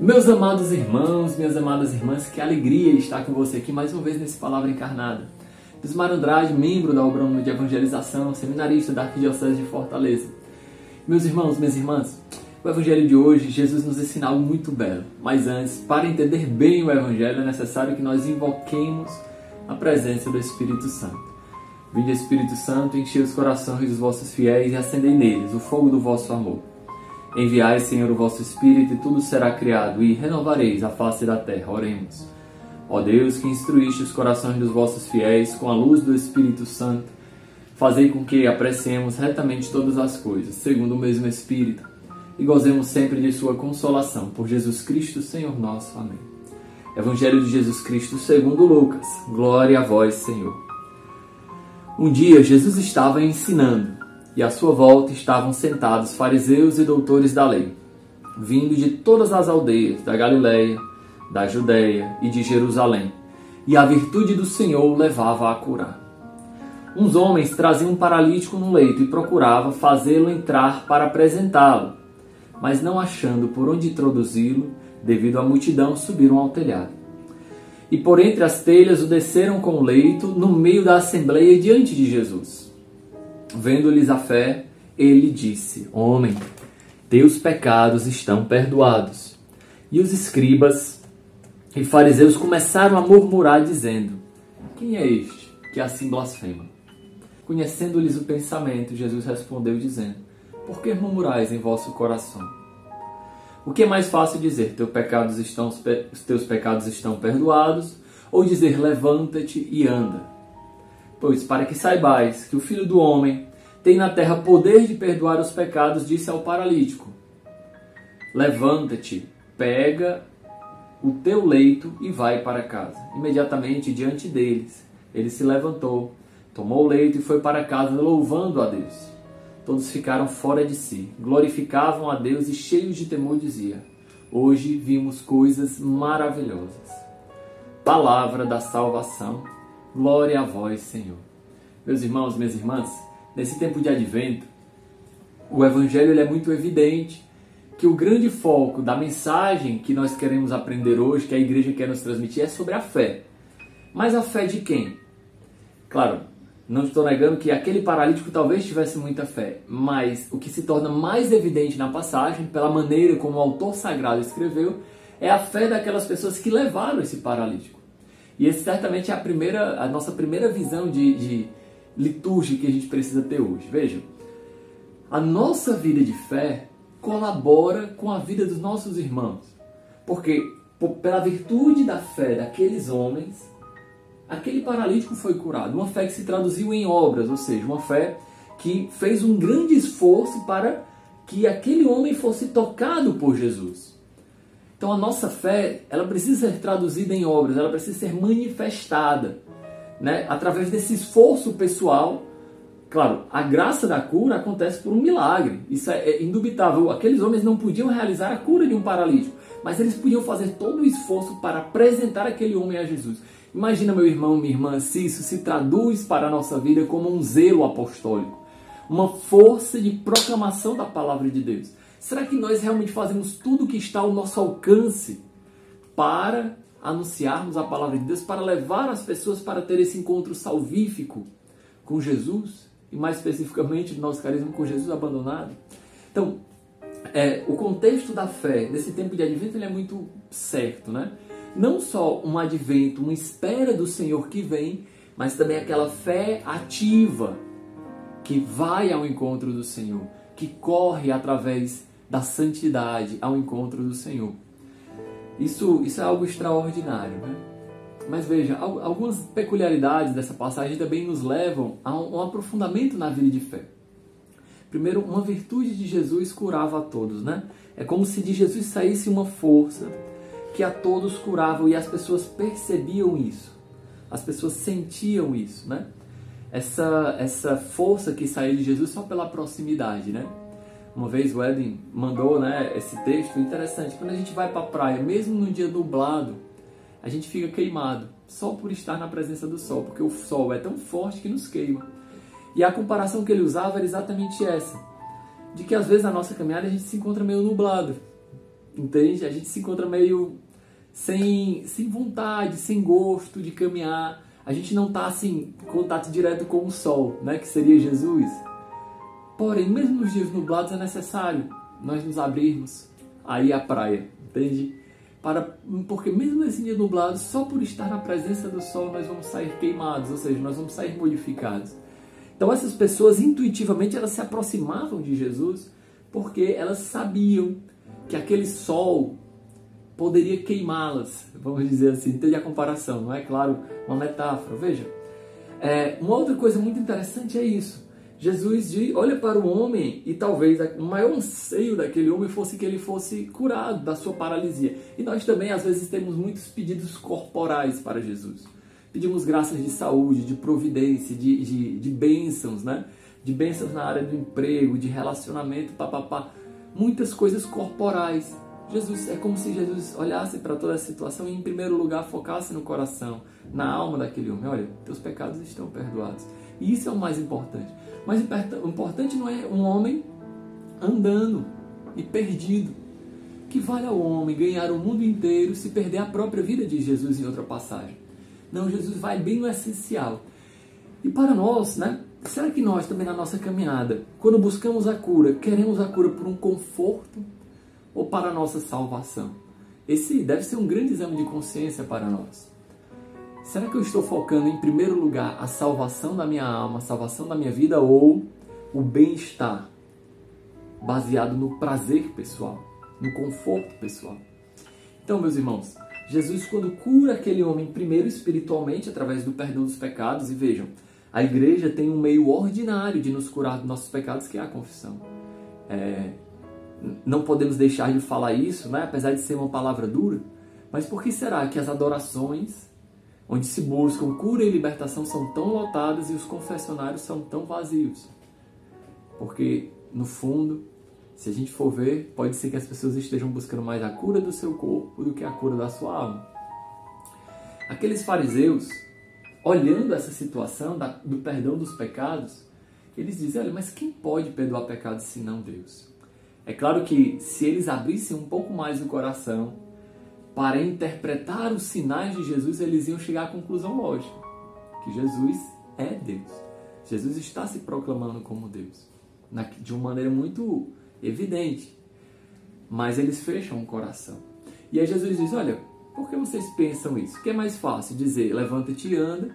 Meus amados irmãos, minhas amadas irmãs, que alegria estar com você aqui mais uma vez nesse Palavra Encarnada. Desmar Andrade, membro da Obra de Evangelização, seminarista da Arquidiocese de Fortaleza. Meus irmãos, minhas irmãs, o Evangelho de hoje, Jesus nos ensina algo muito belo. Mas antes, para entender bem o Evangelho, é necessário que nós invoquemos a presença do Espírito Santo. Vinde Espírito Santo, enchei os corações dos vossos fiéis e acendei neles o fogo do vosso amor. Enviai, Senhor, o vosso Espírito, e tudo será criado, e renovareis a face da terra. Oremos. Ó Deus, que instruíste os corações dos vossos fiéis com a luz do Espírito Santo, fazei com que apreciemos retamente todas as coisas, segundo o mesmo Espírito, e gozemos sempre de sua consolação. Por Jesus Cristo, Senhor nosso. Amém. Evangelho de Jesus Cristo segundo Lucas. Glória a vós, Senhor. Um dia Jesus estava ensinando e à sua volta estavam sentados fariseus e doutores da lei, vindo de todas as aldeias da Galiléia, da Judéia e de Jerusalém, e a virtude do Senhor levava a curar. Uns homens traziam um paralítico no leito e procuravam fazê-lo entrar para apresentá-lo, mas não achando por onde introduzi-lo, devido à multidão, subiram ao telhado. E por entre as telhas o desceram com o leito no meio da assembleia diante de Jesus. Vendo-lhes a fé, ele disse: Homem, teus pecados estão perdoados. E os escribas e fariseus começaram a murmurar, dizendo: Quem é este que assim blasfema? Conhecendo-lhes o pensamento, Jesus respondeu, dizendo: Por que murmurais em vosso coração? O que é mais fácil dizer: Teus pecados estão, os teus pecados estão perdoados? Ou dizer: Levanta-te e anda? Pois, para que saibais que o Filho do Homem tem na terra poder de perdoar os pecados, disse ao paralítico: Levanta-te, pega o teu leito e vai para casa. Imediatamente diante deles, ele se levantou, tomou o leito e foi para casa, louvando a Deus. Todos ficaram fora de si, glorificavam a Deus e, cheios de temor, dizia: Hoje vimos coisas maravilhosas. Palavra da salvação Glória a vós, Senhor. Meus irmãos, minhas irmãs, nesse tempo de advento, o evangelho é muito evidente que o grande foco da mensagem que nós queremos aprender hoje, que a igreja quer nos transmitir, é sobre a fé. Mas a fé de quem? Claro, não estou negando que aquele paralítico talvez tivesse muita fé, mas o que se torna mais evidente na passagem, pela maneira como o autor sagrado escreveu, é a fé daquelas pessoas que levaram esse paralítico. E esse certamente é a primeira, a nossa primeira visão de, de litúrgia que a gente precisa ter hoje. Vejam, a nossa vida de fé colabora com a vida dos nossos irmãos. Porque pela virtude da fé daqueles homens, aquele paralítico foi curado. Uma fé que se traduziu em obras, ou seja, uma fé que fez um grande esforço para que aquele homem fosse tocado por Jesus. Então a nossa fé, ela precisa ser traduzida em obras, ela precisa ser manifestada, né? Através desse esforço pessoal. Claro, a graça da cura acontece por um milagre. Isso é, é indubitável. Aqueles homens não podiam realizar a cura de um paralítico, mas eles podiam fazer todo o esforço para apresentar aquele homem a Jesus. Imagina, meu irmão, minha irmã, se isso se traduz para a nossa vida como um zelo apostólico, uma força de proclamação da palavra de Deus. Será que nós realmente fazemos tudo o que está ao nosso alcance para anunciarmos a palavra de Deus, para levar as pessoas para ter esse encontro salvífico com Jesus? E mais especificamente, no nosso carisma com Jesus abandonado? Então, é, o contexto da fé nesse tempo de advento ele é muito certo, né? Não só um advento, uma espera do Senhor que vem, mas também aquela fé ativa que vai ao encontro do Senhor, que corre através da santidade ao encontro do Senhor. Isso, isso é algo extraordinário, né? Mas veja, algumas peculiaridades dessa passagem também nos levam a um aprofundamento na vida de fé. Primeiro, uma virtude de Jesus curava a todos, né? É como se de Jesus saísse uma força que a todos curava e as pessoas percebiam isso. As pessoas sentiam isso, né? Essa, essa força que saiu de Jesus só pela proximidade, né? Uma vez o Edwin mandou né, esse texto interessante. Quando a gente vai para a praia, mesmo num dia nublado, a gente fica queimado só por estar na presença do sol, porque o sol é tão forte que nos queima. E a comparação que ele usava era exatamente essa: de que às vezes na nossa caminhada a gente se encontra meio nublado. entende? A gente se encontra meio sem, sem vontade, sem gosto de caminhar. A gente não está assim, em contato direto com o sol, né, que seria Jesus. Porém, mesmo nos dias nublados é necessário nós nos abrirmos aí à praia, entende? Para, porque mesmo nesse dia nublado, só por estar na presença do sol nós vamos sair queimados, ou seja, nós vamos sair modificados. Então essas pessoas intuitivamente elas se aproximavam de Jesus porque elas sabiam que aquele sol poderia queimá-las, vamos dizer assim, entende a comparação, não é claro uma metáfora. Veja, é, uma outra coisa muito interessante é isso. Jesus olha para o homem e talvez o maior anseio daquele homem fosse que ele fosse curado da sua paralisia. E nós também, às vezes, temos muitos pedidos corporais para Jesus. Pedimos graças de saúde, de providência, de, de, de bênçãos, né? De bênçãos na área do emprego, de relacionamento, papapá. Muitas coisas corporais. Jesus, é como se Jesus olhasse para toda a situação e, em primeiro lugar, focasse no coração, na alma daquele homem. Olha, teus pecados estão perdoados. E isso é o mais importante. Mas o importante não é um homem andando e perdido. Que vale ao homem ganhar o mundo inteiro se perder a própria vida de Jesus em outra passagem. Não, Jesus vai bem no essencial. E para nós, né? Será que nós também na nossa caminhada, quando buscamos a cura, queremos a cura por um conforto ou para a nossa salvação? Esse deve ser um grande exame de consciência para nós. Será que eu estou focando em primeiro lugar a salvação da minha alma, a salvação da minha vida ou o bem-estar baseado no prazer pessoal, no conforto pessoal? Então, meus irmãos, Jesus, quando cura aquele homem, primeiro espiritualmente, através do perdão dos pecados, e vejam, a igreja tem um meio ordinário de nos curar dos nossos pecados, que é a confissão. É, não podemos deixar de falar isso, né? apesar de ser uma palavra dura, mas por que será que as adorações onde se buscam cura e libertação são tão lotadas e os confessionários são tão vazios. Porque, no fundo, se a gente for ver, pode ser que as pessoas estejam buscando mais a cura do seu corpo do que a cura da sua alma. Aqueles fariseus, olhando essa situação do perdão dos pecados, eles dizem: olha, mas quem pode perdoar pecados se não Deus? É claro que se eles abrissem um pouco mais o coração, para interpretar os sinais de Jesus, eles iam chegar à conclusão lógica: que Jesus é Deus. Jesus está se proclamando como Deus, de uma maneira muito evidente. Mas eles fecham o coração. E aí Jesus diz: Olha, por que vocês pensam isso? O que é mais fácil dizer levanta-te e anda,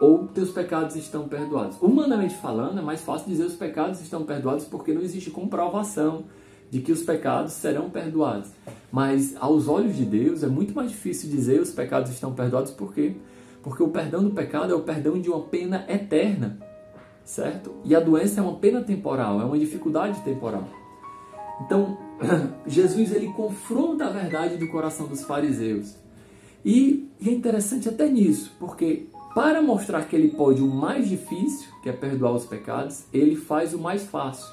ou teus pecados estão perdoados? Humanamente falando, é mais fácil dizer os pecados estão perdoados porque não existe comprovação de que os pecados serão perdoados. Mas aos olhos de Deus é muito mais difícil dizer os pecados estão perdoados, por quê? Porque o perdão do pecado é o perdão de uma pena eterna, certo? E a doença é uma pena temporal, é uma dificuldade temporal. Então, Jesus ele confronta a verdade do coração dos fariseus. E, e é interessante até nisso, porque para mostrar que ele pode o mais difícil, que é perdoar os pecados, ele faz o mais fácil.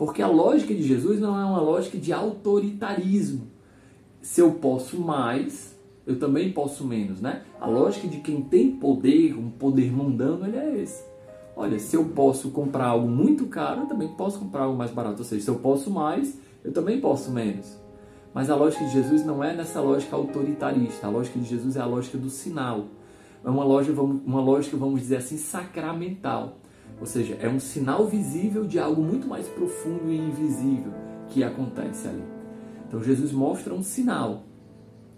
Porque a lógica de Jesus não é uma lógica de autoritarismo. Se eu posso mais, eu também posso menos, né? A lógica de quem tem poder, um poder mundano, ele é esse. Olha, se eu posso comprar algo muito caro, eu também posso comprar algo mais barato. Ou seja, se eu posso mais, eu também posso menos. Mas a lógica de Jesus não é nessa lógica autoritarista. A lógica de Jesus é a lógica do sinal. É uma lógica, uma lógica, vamos dizer assim, sacramental. Ou seja, é um sinal visível de algo muito mais profundo e invisível que acontece ali. Então Jesus mostra um sinal.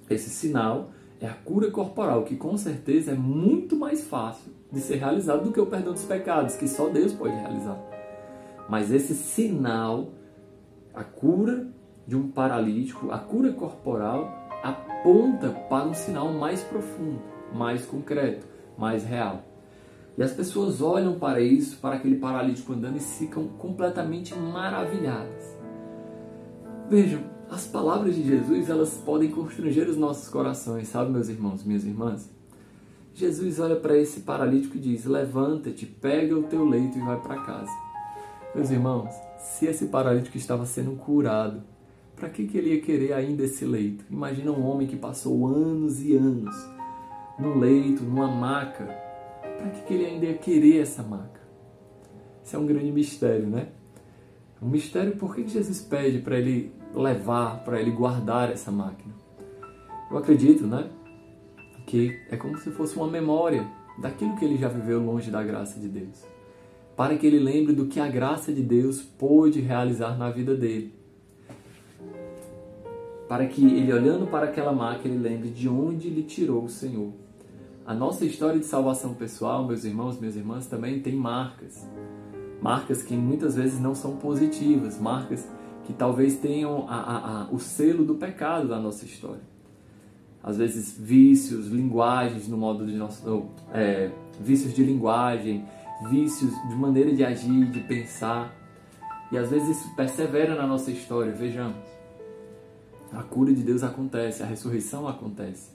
Esse sinal é a cura corporal, que com certeza é muito mais fácil de ser realizado do que o perdão dos pecados, que só Deus pode realizar. Mas esse sinal, a cura de um paralítico, a cura corporal, aponta para um sinal mais profundo, mais concreto, mais real. E as pessoas olham para isso, para aquele paralítico andando e ficam completamente maravilhadas. Vejam, as palavras de Jesus, elas podem constranger os nossos corações, sabe, meus irmãos, minhas irmãs? Jesus olha para esse paralítico e diz: Levanta-te, pega o teu leito e vai para casa. Meus irmãos, se esse paralítico estava sendo curado, para que, que ele ia querer ainda esse leito? Imagina um homem que passou anos e anos no leito, numa maca, para que, ele ainda ia querer essa maca? Isso é um grande mistério, né? Um mistério por que Jesus pede para ele levar, para ele guardar essa máquina. Eu acredito, né? Que é como se fosse uma memória daquilo que ele já viveu longe da graça de Deus. Para que ele lembre do que a graça de Deus pôde realizar na vida dele. Para que ele, olhando para aquela máquina, ele lembre de onde ele tirou o Senhor. A nossa história de salvação pessoal, meus irmãos, minhas irmãs, também tem marcas. Marcas que muitas vezes não são positivas, marcas que talvez tenham a, a, a, o selo do pecado da nossa história. Às vezes vícios, linguagens no modo de nosso, é, vícios de linguagem, vícios de maneira de agir, de pensar. E às vezes isso persevera na nossa história. Vejamos, a cura de Deus acontece, a ressurreição acontece,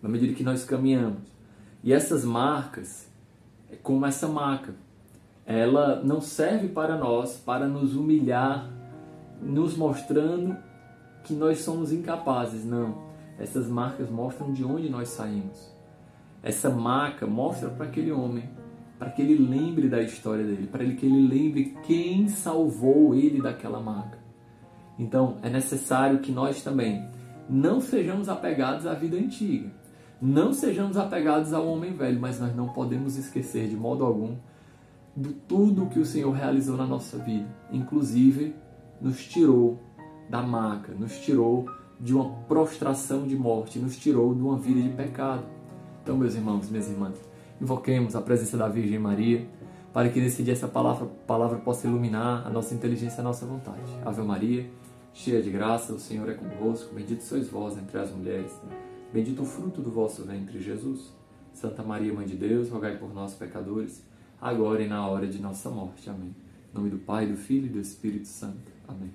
na medida que nós caminhamos. E essas marcas, como essa marca, ela não serve para nós para nos humilhar nos mostrando que nós somos incapazes, não. Essas marcas mostram de onde nós saímos. Essa marca mostra para aquele homem, para que ele lembre da história dele, para que ele lembre quem salvou ele daquela marca. Então, é necessário que nós também não sejamos apegados à vida antiga, não sejamos apegados ao homem velho, mas nós não podemos esquecer de modo algum de tudo que o Senhor realizou na nossa vida, inclusive nos tirou da maca, nos tirou de uma prostração de morte, nos tirou de uma vida de pecado. Então, meus irmãos, minhas irmãs, invoquemos a presença da Virgem Maria para que nesse dia essa palavra, palavra possa iluminar a nossa inteligência e a nossa vontade. Ave Maria, cheia de graça, o Senhor é convosco, bendito sois vós entre as mulheres, bendito o fruto do vosso ventre, Jesus. Santa Maria, Mãe de Deus, rogai por nós, pecadores, agora e na hora de nossa morte. Amém. Em nome do Pai, do Filho e do Espírito Santo. Amém.